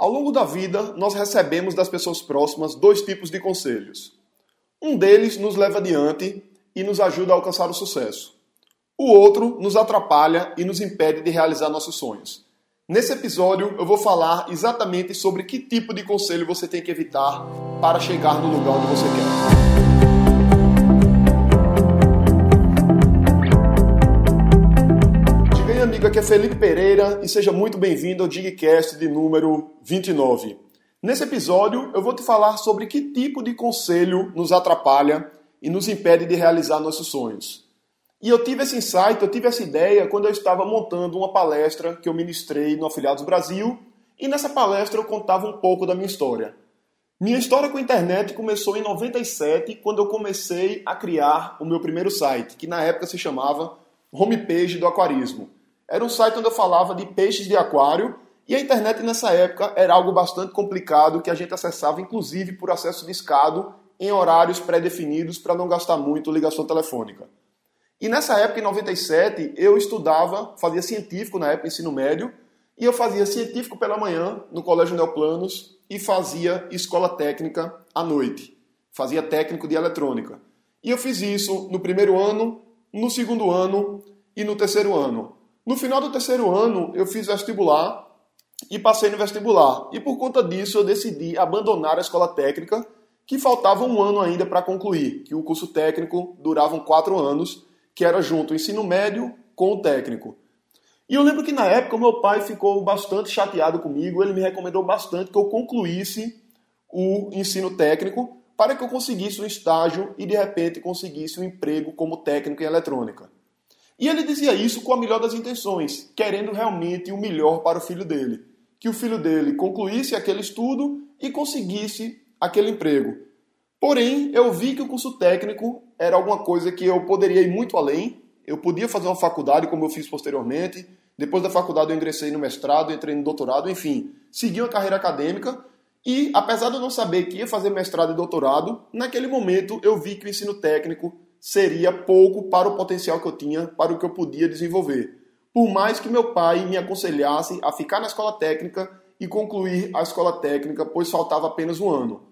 Ao longo da vida, nós recebemos das pessoas próximas dois tipos de conselhos. Um deles nos leva adiante e nos ajuda a alcançar o sucesso. O outro nos atrapalha e nos impede de realizar nossos sonhos. Nesse episódio, eu vou falar exatamente sobre que tipo de conselho você tem que evitar para chegar no lugar onde você quer. Aqui é Felipe Pereira e seja muito bem-vindo ao Digcast de número 29. Nesse episódio, eu vou te falar sobre que tipo de conselho nos atrapalha e nos impede de realizar nossos sonhos. E eu tive esse insight, eu tive essa ideia quando eu estava montando uma palestra que eu ministrei no Afiliados Brasil, e nessa palestra eu contava um pouco da minha história. Minha história com a internet começou em 97, quando eu comecei a criar o meu primeiro site, que na época se chamava Homepage do Aquarismo. Era um site onde eu falava de peixes de aquário, e a internet nessa época era algo bastante complicado que a gente acessava inclusive por acesso discado em horários pré-definidos para não gastar muito ligação telefônica. E nessa época, em 97, eu estudava, fazia científico na época, ensino médio, e eu fazia científico pela manhã no Colégio Neoplanos e fazia escola técnica à noite. Fazia técnico de eletrônica. E eu fiz isso no primeiro ano, no segundo ano e no terceiro ano. No final do terceiro ano, eu fiz vestibular e passei no vestibular. E por conta disso, eu decidi abandonar a escola técnica, que faltava um ano ainda para concluir, que o curso técnico durava quatro anos que era junto o ensino médio com o técnico. E eu lembro que na época meu pai ficou bastante chateado comigo, ele me recomendou bastante que eu concluísse o ensino técnico para que eu conseguisse um estágio e de repente conseguisse um emprego como técnico em eletrônica. E ele dizia isso com a melhor das intenções, querendo realmente o melhor para o filho dele. Que o filho dele concluísse aquele estudo e conseguisse aquele emprego. Porém, eu vi que o curso técnico era alguma coisa que eu poderia ir muito além. Eu podia fazer uma faculdade, como eu fiz posteriormente. Depois da faculdade, eu ingressei no mestrado, entrei no doutorado, enfim, segui uma carreira acadêmica. E, apesar de eu não saber que ia fazer mestrado e doutorado, naquele momento eu vi que o ensino técnico seria pouco para o potencial que eu tinha, para o que eu podia desenvolver. Por mais que meu pai me aconselhasse a ficar na escola técnica e concluir a escola técnica, pois faltava apenas um ano.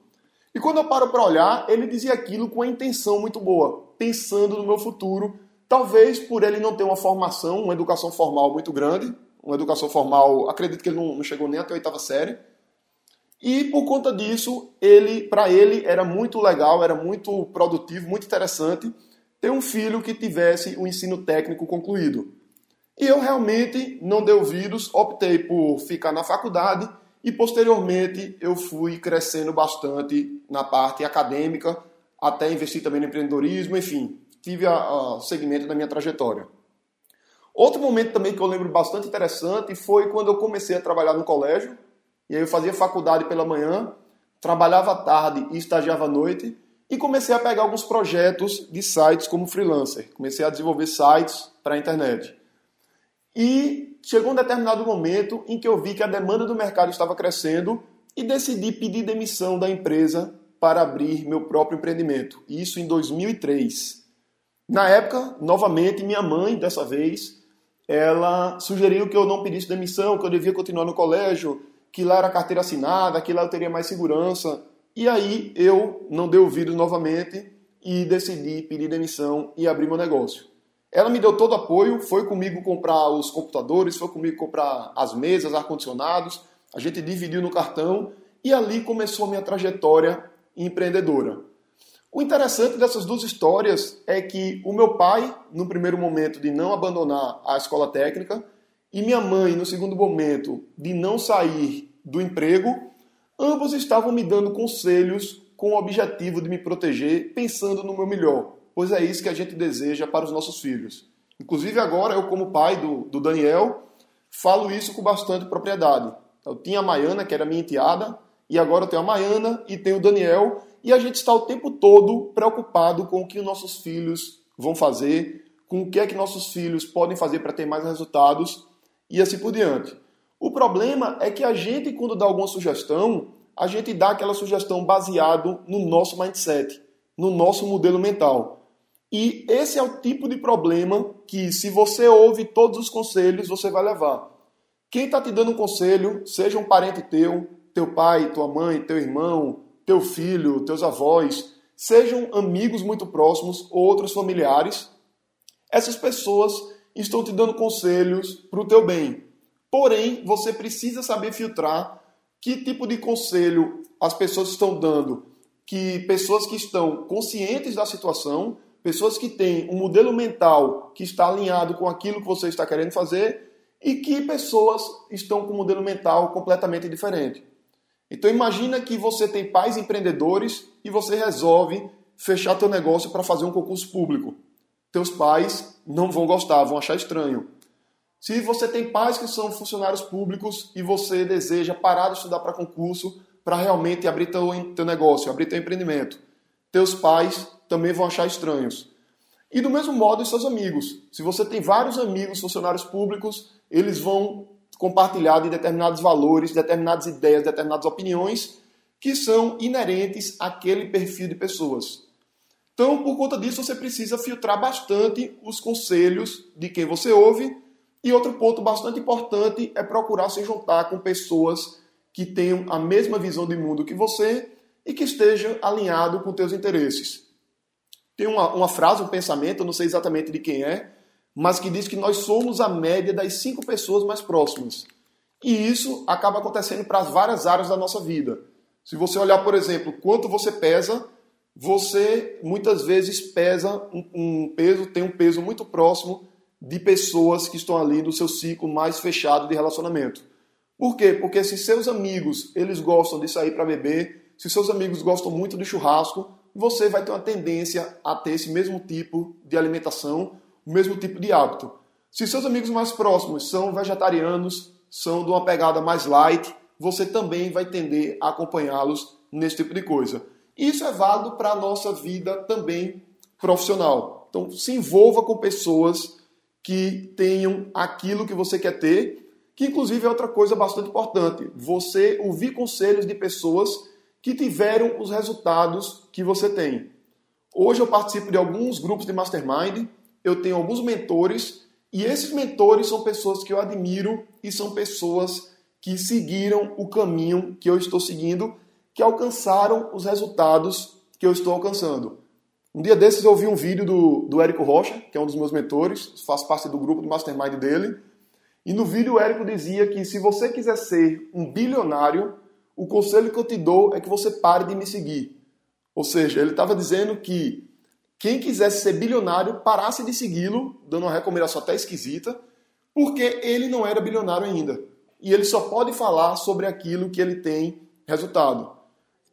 E quando eu paro para olhar, ele dizia aquilo com uma intenção muito boa, pensando no meu futuro, talvez por ele não ter uma formação, uma educação formal muito grande, uma educação formal, acredito que ele não, chegou nem até a oitava série. E por conta disso, ele, para ele era muito legal, era muito produtivo, muito interessante ter um filho que tivesse o ensino técnico concluído. E eu realmente não dei ouvidos, optei por ficar na faculdade e posteriormente eu fui crescendo bastante na parte acadêmica, até investir também no empreendedorismo, enfim, tive o segmento da minha trajetória. Outro momento também que eu lembro bastante interessante foi quando eu comecei a trabalhar no colégio, e aí eu fazia faculdade pela manhã, trabalhava à tarde e estagiava à noite, e comecei a pegar alguns projetos de sites como freelancer. Comecei a desenvolver sites para a internet. E chegou um determinado momento em que eu vi que a demanda do mercado estava crescendo e decidi pedir demissão da empresa para abrir meu próprio empreendimento. Isso em 2003. Na época, novamente, minha mãe, dessa vez, ela sugeriu que eu não pedisse demissão, que eu devia continuar no colégio, que lá era carteira assinada, que lá eu teria mais segurança. E aí eu não dei ouvidos novamente e decidi pedir demissão e abrir meu negócio. Ela me deu todo apoio, foi comigo comprar os computadores, foi comigo comprar as mesas, ar-condicionados, a gente dividiu no cartão e ali começou a minha trajetória empreendedora. O interessante dessas duas histórias é que o meu pai, no primeiro momento de não abandonar a escola técnica, e minha mãe, no segundo momento de não sair do emprego, ambos estavam me dando conselhos com o objetivo de me proteger, pensando no meu melhor pois é isso que a gente deseja para os nossos filhos. Inclusive agora, eu como pai do, do Daniel, falo isso com bastante propriedade. Eu tinha a Maiana, que era minha enteada, e agora eu tenho a Maiana e tenho o Daniel, e a gente está o tempo todo preocupado com o que os nossos filhos vão fazer, com o que é que nossos filhos podem fazer para ter mais resultados e assim por diante. O problema é que a gente, quando dá alguma sugestão, a gente dá aquela sugestão baseado no nosso mindset, no nosso modelo mental. E esse é o tipo de problema que, se você ouve todos os conselhos, você vai levar. Quem está te dando um conselho, seja um parente teu, teu pai, tua mãe, teu irmão, teu filho, teus avós, sejam amigos muito próximos ou outros familiares, essas pessoas estão te dando conselhos para o teu bem. Porém, você precisa saber filtrar que tipo de conselho as pessoas estão dando, que pessoas que estão conscientes da situação, pessoas que têm um modelo mental que está alinhado com aquilo que você está querendo fazer e que pessoas estão com um modelo mental completamente diferente. Então imagina que você tem pais empreendedores e você resolve fechar teu negócio para fazer um concurso público. Teus pais não vão gostar, vão achar estranho. Se você tem pais que são funcionários públicos e você deseja parar de estudar para concurso para realmente abrir teu, teu negócio, abrir teu empreendimento, teus pais também vão achar estranhos. E do mesmo modo os seus amigos. Se você tem vários amigos funcionários públicos, eles vão compartilhar de determinados valores, determinadas ideias, determinadas opiniões que são inerentes àquele perfil de pessoas. Então, por conta disso, você precisa filtrar bastante os conselhos de quem você ouve. E outro ponto bastante importante é procurar se juntar com pessoas que tenham a mesma visão de mundo que você e que estejam alinhado com teus interesses. Tem uma, uma frase, um pensamento, eu não sei exatamente de quem é, mas que diz que nós somos a média das cinco pessoas mais próximas. E isso acaba acontecendo para várias áreas da nossa vida. Se você olhar, por exemplo, quanto você pesa, você muitas vezes pesa um, um peso, tem um peso muito próximo de pessoas que estão ali no seu ciclo mais fechado de relacionamento. Por quê? Porque se seus amigos eles gostam de sair para beber, se seus amigos gostam muito de churrasco, você vai ter uma tendência a ter esse mesmo tipo de alimentação o mesmo tipo de hábito. Se seus amigos mais próximos são vegetarianos, são de uma pegada mais light, você também vai tender a acompanhá-los nesse tipo de coisa. Isso é válido para a nossa vida também profissional. Então, se envolva com pessoas que tenham aquilo que você quer ter, que inclusive é outra coisa bastante importante. Você ouvir conselhos de pessoas que tiveram os resultados que você tem. Hoje eu participo de alguns grupos de mastermind eu tenho alguns mentores e esses mentores são pessoas que eu admiro e são pessoas que seguiram o caminho que eu estou seguindo, que alcançaram os resultados que eu estou alcançando. Um dia desses eu vi um vídeo do, do Érico Rocha, que é um dos meus mentores, faz parte do grupo do Mastermind dele, e no vídeo o Érico dizia que se você quiser ser um bilionário, o conselho que eu te dou é que você pare de me seguir. Ou seja, ele estava dizendo que quem quisesse ser bilionário parasse de segui-lo, dando uma recomendação até esquisita, porque ele não era bilionário ainda. E ele só pode falar sobre aquilo que ele tem resultado.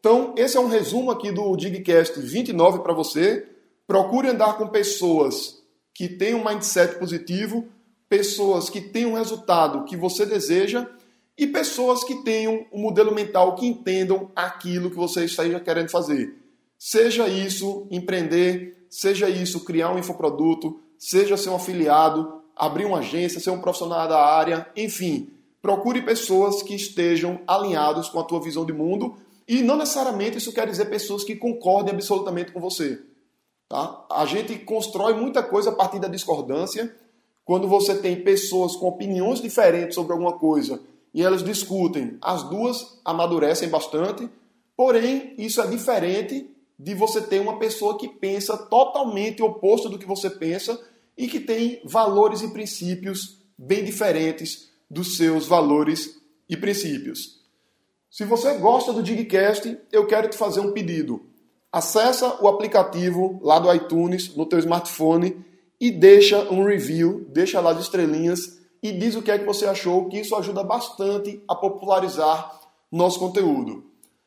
Então, esse é um resumo aqui do Digcast 29 para você. Procure andar com pessoas que têm um mindset positivo, pessoas que têm um resultado que você deseja e pessoas que tenham um modelo mental que entendam aquilo que você esteja querendo fazer. Seja isso empreender, seja isso criar um infoproduto, seja ser um afiliado, abrir uma agência, ser um profissional da área, enfim, procure pessoas que estejam alinhados com a tua visão de mundo e não necessariamente isso quer dizer pessoas que concordem absolutamente com você. Tá? A gente constrói muita coisa a partir da discordância. Quando você tem pessoas com opiniões diferentes sobre alguma coisa e elas discutem, as duas amadurecem bastante, porém isso é diferente de você ter uma pessoa que pensa totalmente oposto do que você pensa e que tem valores e princípios bem diferentes dos seus valores e princípios. Se você gosta do Digcast, eu quero te fazer um pedido. Acessa o aplicativo lá do iTunes no teu smartphone e deixa um review, deixa lá de estrelinhas e diz o que é que você achou, que isso ajuda bastante a popularizar nosso conteúdo.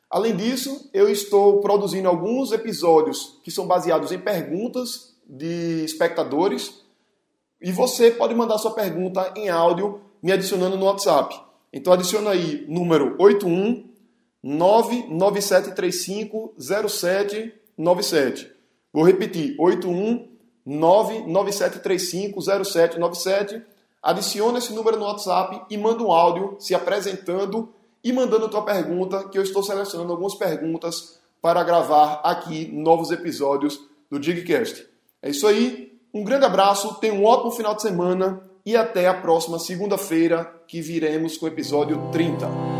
Além disso, eu estou produzindo alguns episódios que são baseados em perguntas de espectadores e você pode mandar sua pergunta em áudio me adicionando no WhatsApp. Então adiciona aí número 81 997350797. Vou repetir, 81 997350797. Adiciona esse número no WhatsApp e manda um áudio se apresentando e mandando a tua pergunta, que eu estou selecionando algumas perguntas para gravar aqui novos episódios do Digcast. É isso aí, um grande abraço, tenha um ótimo final de semana e até a próxima segunda-feira que viremos com o episódio 30.